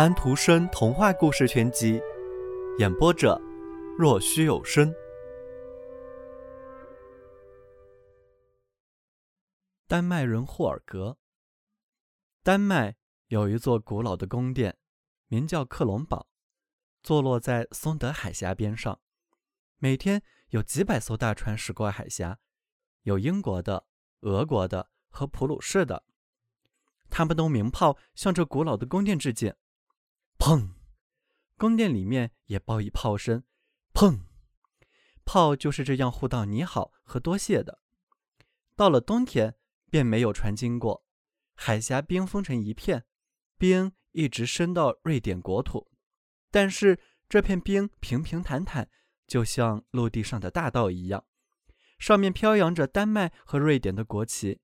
安徒生童话故事全集，演播者：若虚有声。丹麦人霍尔格。丹麦有一座古老的宫殿，名叫克隆堡，坐落在松德海峡边上。每天有几百艘大船驶过海峡，有英国的、俄国的和普鲁士的。他们用鸣炮向这古老的宫殿致敬。砰！宫殿里面也报以炮声。砰！炮就是这样互道你好和多谢的。到了冬天，便没有船经过，海峡冰封成一片，冰一直伸到瑞典国土。但是这片冰平平坦坦，就像陆地上的大道一样，上面飘扬着丹麦和瑞典的国旗。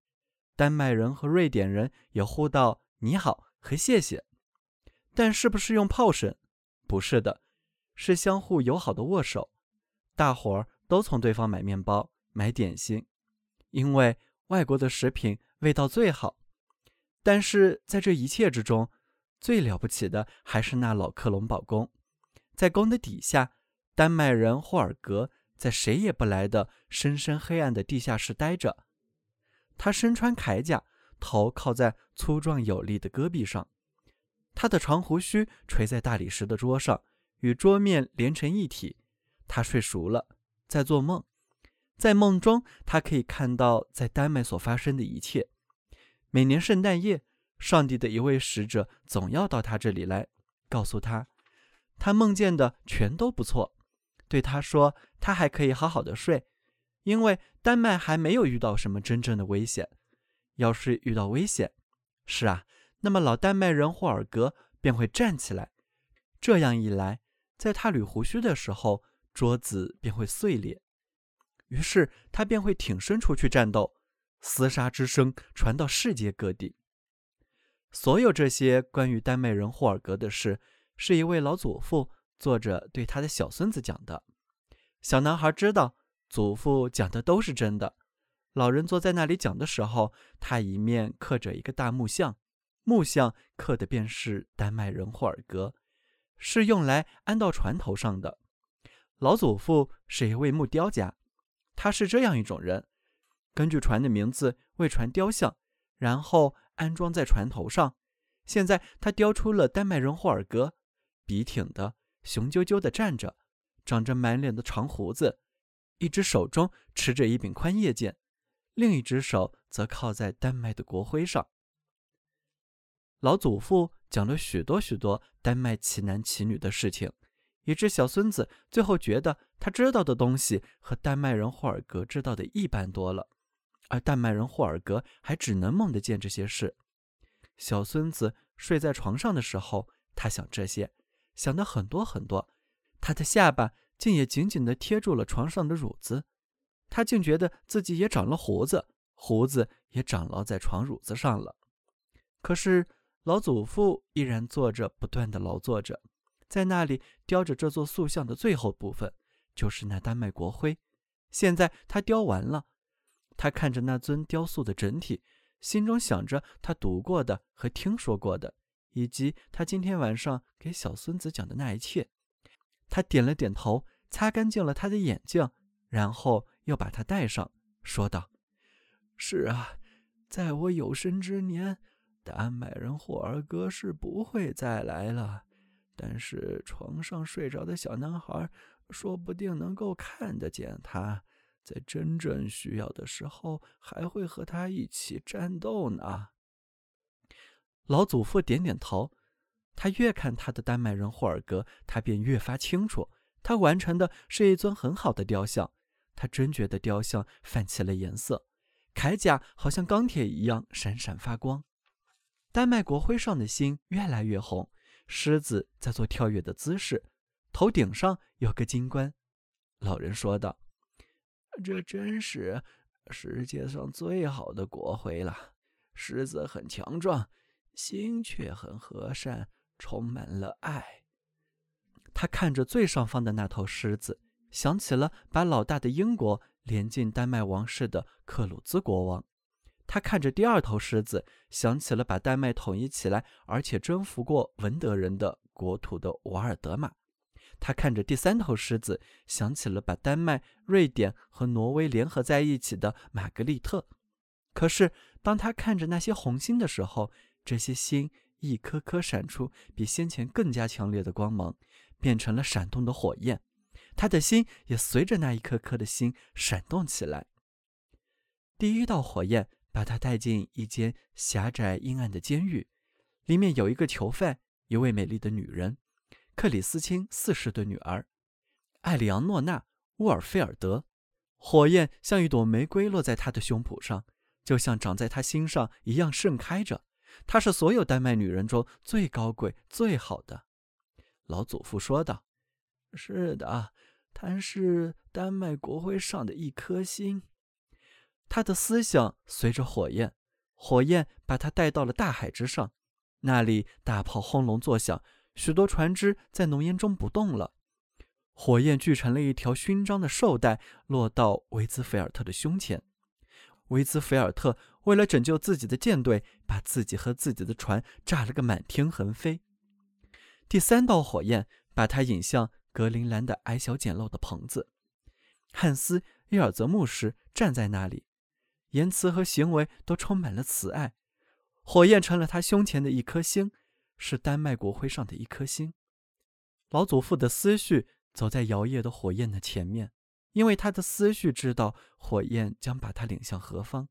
丹麦人和瑞典人也互道你好和谢谢。但是不是用炮声？不是的，是相互友好的握手。大伙儿都从对方买面包、买点心，因为外国的食品味道最好。但是在这一切之中，最了不起的还是那老克隆堡宫。在宫的底下，丹麦人霍尔格在谁也不来的深深黑暗的地下室待着。他身穿铠甲，头靠在粗壮有力的戈壁上。他的长胡须垂在大理石的桌上，与桌面连成一体。他睡熟了，在做梦。在梦中，他可以看到在丹麦所发生的一切。每年圣诞夜，上帝的一位使者总要到他这里来，告诉他，他梦见的全都不错。对他说，他还可以好好的睡，因为丹麦还没有遇到什么真正的危险。要是遇到危险，是啊。那么老丹麦人霍尔格便会站起来，这样一来，在他捋胡须的时候，桌子便会碎裂，于是他便会挺身出去战斗，厮杀之声传到世界各地。所有这些关于丹麦人霍尔格的事，是一位老祖父坐着对他的小孙子讲的。小男孩知道祖父讲的都是真的。老人坐在那里讲的时候，他一面刻着一个大木像。木像刻的便是丹麦人霍尔格，是用来安到船头上的。老祖父是一位木雕家，他是这样一种人：根据船的名字为船雕像，然后安装在船头上。现在他雕出了丹麦人霍尔格，笔挺的，雄赳赳的站着，长着满脸的长胡子，一只手中持着一柄宽叶剑，另一只手则靠在丹麦的国徽上。老祖父讲了许多许多丹麦奇男奇女的事情，以致小孙子最后觉得他知道的东西和丹麦人霍尔格知道的一般多了，而丹麦人霍尔格还只能梦得见这些事。小孙子睡在床上的时候，他想这些，想的很多很多，他的下巴竟也紧紧地贴住了床上的褥子，他竟觉得自己也长了胡子，胡子也长牢在床褥子上了。可是。老祖父依然坐着，不断的劳作着，在那里雕着这座塑像的最后部分，就是那丹麦国徽。现在他雕完了，他看着那尊雕塑的整体，心中想着他读过的和听说过的，以及他今天晚上给小孙子讲的那一切。他点了点头，擦干净了他的眼镜，然后又把它戴上，说道：“是啊，在我有生之年。”丹麦人霍尔格是不会再来了，但是床上睡着的小男孩说不定能够看得见他，在真正需要的时候还会和他一起战斗呢。老祖父点点头，他越看他的丹麦人霍尔格，他便越发清楚，他完成的是一尊很好的雕像。他真觉得雕像泛起了颜色，铠甲好像钢铁一样闪闪发光。丹麦国徽上的星越来越红，狮子在做跳跃的姿势，头顶上有个金冠。老人说道：“这真是世界上最好的国徽了。狮子很强壮，心却很和善，充满了爱。”他看着最上方的那头狮子，想起了把老大的英国连进丹麦王室的克鲁兹国王。他看着第二头狮子，想起了把丹麦统一起来，而且征服过文德人的国土的瓦尔德玛。他看着第三头狮子，想起了把丹麦、瑞典和挪威联合在一起的玛格丽特。可是，当他看着那些红星的时候，这些星一颗颗闪出比先前更加强烈的光芒，变成了闪动的火焰。他的心也随着那一颗颗的星闪动起来。第一道火焰把他带进一间狭窄阴暗的监狱，里面有一个囚犯，一位美丽的女人。克里斯汀四世的女儿，艾里昂诺娜·沃尔菲尔德，火焰像一朵玫瑰落在她的胸脯上，就像长在她心上一样盛开着。她是所有丹麦女人中最高贵、最好的。老祖父说道：“是的，她是丹麦国徽上的一颗星。”他的思想随着火焰，火焰把他带到了大海之上，那里大炮轰隆作响。许多船只在浓烟中不动了，火焰聚成了一条勋章的绶带，落到维兹菲尔特的胸前。维兹菲尔特为了拯救自己的舰队，把自己和自己的船炸了个满天横飞。第三道火焰把他引向格陵兰的矮小简陋的棚子。汉斯·伊尔泽牧师站在那里，言辞和行为都充满了慈爱。火焰成了他胸前的一颗星。是丹麦国徽上的一颗星。老祖父的思绪走在摇曳的火焰的前面，因为他的思绪知道火焰将把他领向何方。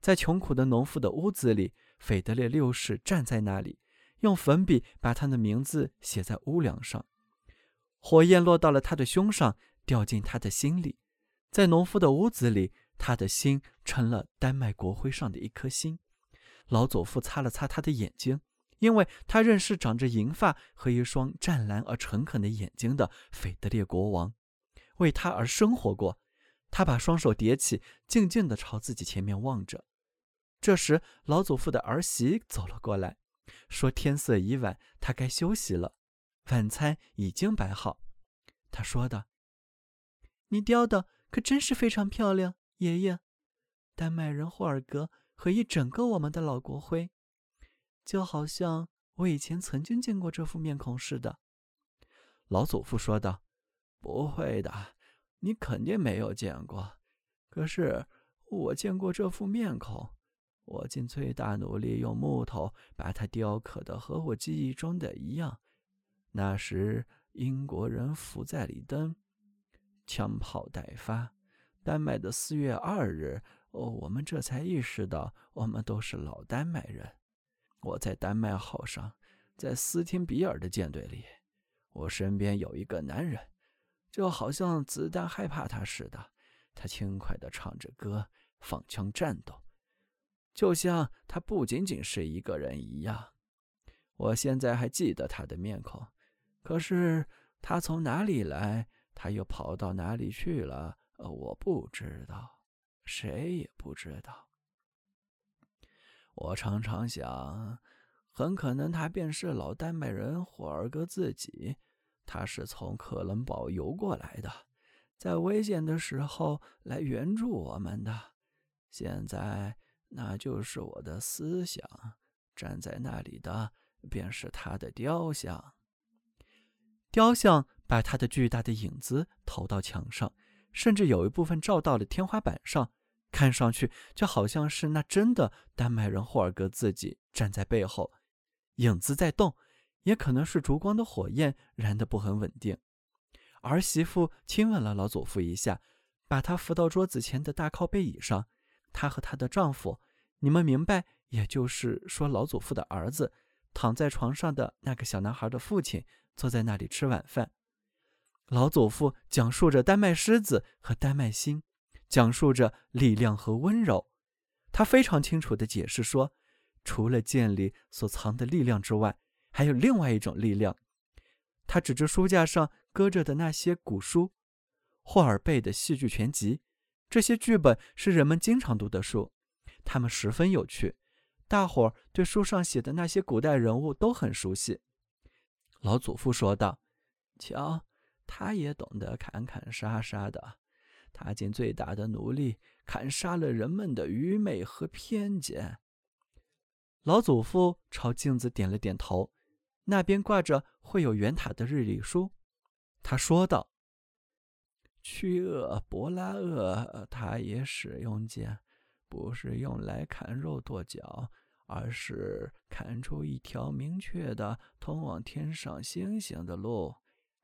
在穷苦的农妇的屋子里，斐德烈六世站在那里，用粉笔把他的名字写在屋梁上。火焰落到了他的胸上，掉进他的心里。在农夫的屋子里，他的心成了丹麦国徽上的一颗星。老祖父擦了擦他的眼睛。因为他认识长着银发和一双湛蓝而诚恳的眼睛的斐德烈国王，为他而生活过。他把双手叠起，静静地朝自己前面望着。这时，老祖父的儿媳走了过来，说：“天色已晚，他该休息了。晚餐已经摆好。”他说道：“你雕的可真是非常漂亮，爷爷。丹麦人霍尔格和一整个我们的老国徽。”就好像我以前曾经见过这副面孔似的，老祖父说道：“不会的，你肯定没有见过。可是我见过这副面孔，我尽最大努力用木头把它雕刻的和我记忆中的一样。那时英国人伏在里登，枪炮待发。丹麦的四月二日，哦，我们这才意识到我们都是老丹麦人。”我在丹麦号上，在斯汀比尔的舰队里，我身边有一个男人，就好像子弹害怕他似的。他轻快地唱着歌，放枪战斗，就像他不仅仅是一个人一样。我现在还记得他的面孔，可是他从哪里来，他又跑到哪里去了？呃我不知道，谁也不知道。我常常想，很可能他便是老丹麦人霍尔格自己。他是从克伦堡游过来的，在危险的时候来援助我们的。现在，那就是我的思想。站在那里的，便是他的雕像。雕像把他的巨大的影子投到墙上，甚至有一部分照到了天花板上。看上去就好像是那真的丹麦人霍尔格自己站在背后，影子在动，也可能是烛光的火焰燃得不很稳定。儿媳妇亲吻了老祖父一下，把他扶到桌子前的大靠背椅上。她和她的丈夫，你们明白，也就是说老祖父的儿子，躺在床上的那个小男孩的父亲，坐在那里吃晚饭。老祖父讲述着丹麦狮子和丹麦星。讲述着力量和温柔，他非常清楚地解释说，除了剑里所藏的力量之外，还有另外一种力量。他指着书架上搁着的那些古书，霍尔贝的戏剧全集，这些剧本是人们经常读的书，他们十分有趣，大伙儿对书上写的那些古代人物都很熟悉。老祖父说道：“瞧，他也懂得砍砍杀杀的。”他尽最大的努力砍杀了人们的愚昧和偏见。老祖父朝镜子点了点头，那边挂着绘有圆塔的日历书。他说道：“屈厄博拉厄，他也使用剑，不是用来砍肉剁脚，而是砍出一条明确的通往天上星星的路。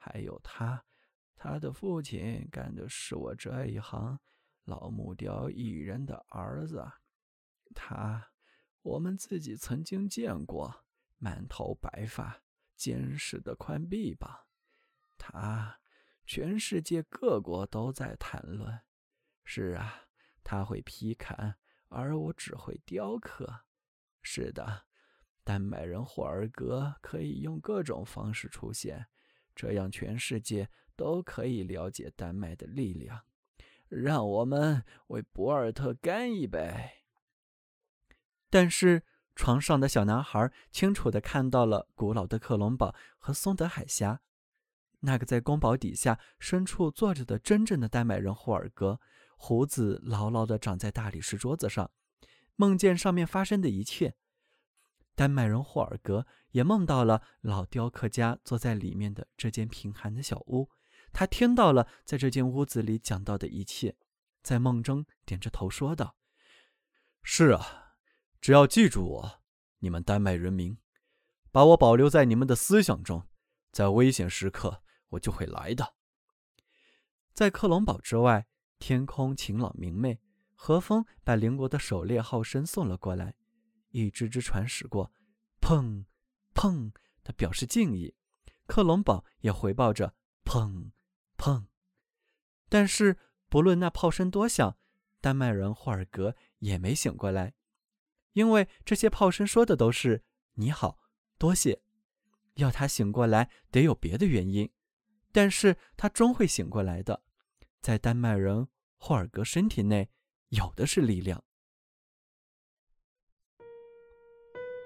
还有他，他的父亲干的是我这一行老木雕艺人的儿子。他，我们自己曾经见过，满头白发，坚实的宽臂膀。”他，全世界各国都在谈论。是啊，他会劈砍，而我只会雕刻。是的，丹麦人霍尔格可以用各种方式出现，这样全世界都可以了解丹麦的力量。让我们为博尔特干一杯！但是，床上的小男孩清楚地看到了古老的克隆堡和松德海峡。那个在宫堡底下深处坐着的真正的丹麦人霍尔格，胡子牢牢地长在大理石桌子上，梦见上面发生的一切。丹麦人霍尔格也梦到了老雕刻家坐在里面的这间贫寒的小屋，他听到了在这间屋子里讲到的一切，在梦中点着头说道：“是啊，只要记住我，你们丹麦人民，把我保留在你们的思想中，在危险时刻。”我就会来的。在克隆堡之外，天空晴朗明媚，和风把邻国的狩猎号声送了过来。一只只船驶过，砰，砰他表示敬意。克隆堡也回报着砰，砰。但是不论那炮声多响，丹麦人霍尔格也没醒过来，因为这些炮声说的都是“你好，多谢”。要他醒过来，得有别的原因。但是他终会醒过来的，在丹麦人霍尔格身体内有的是力量。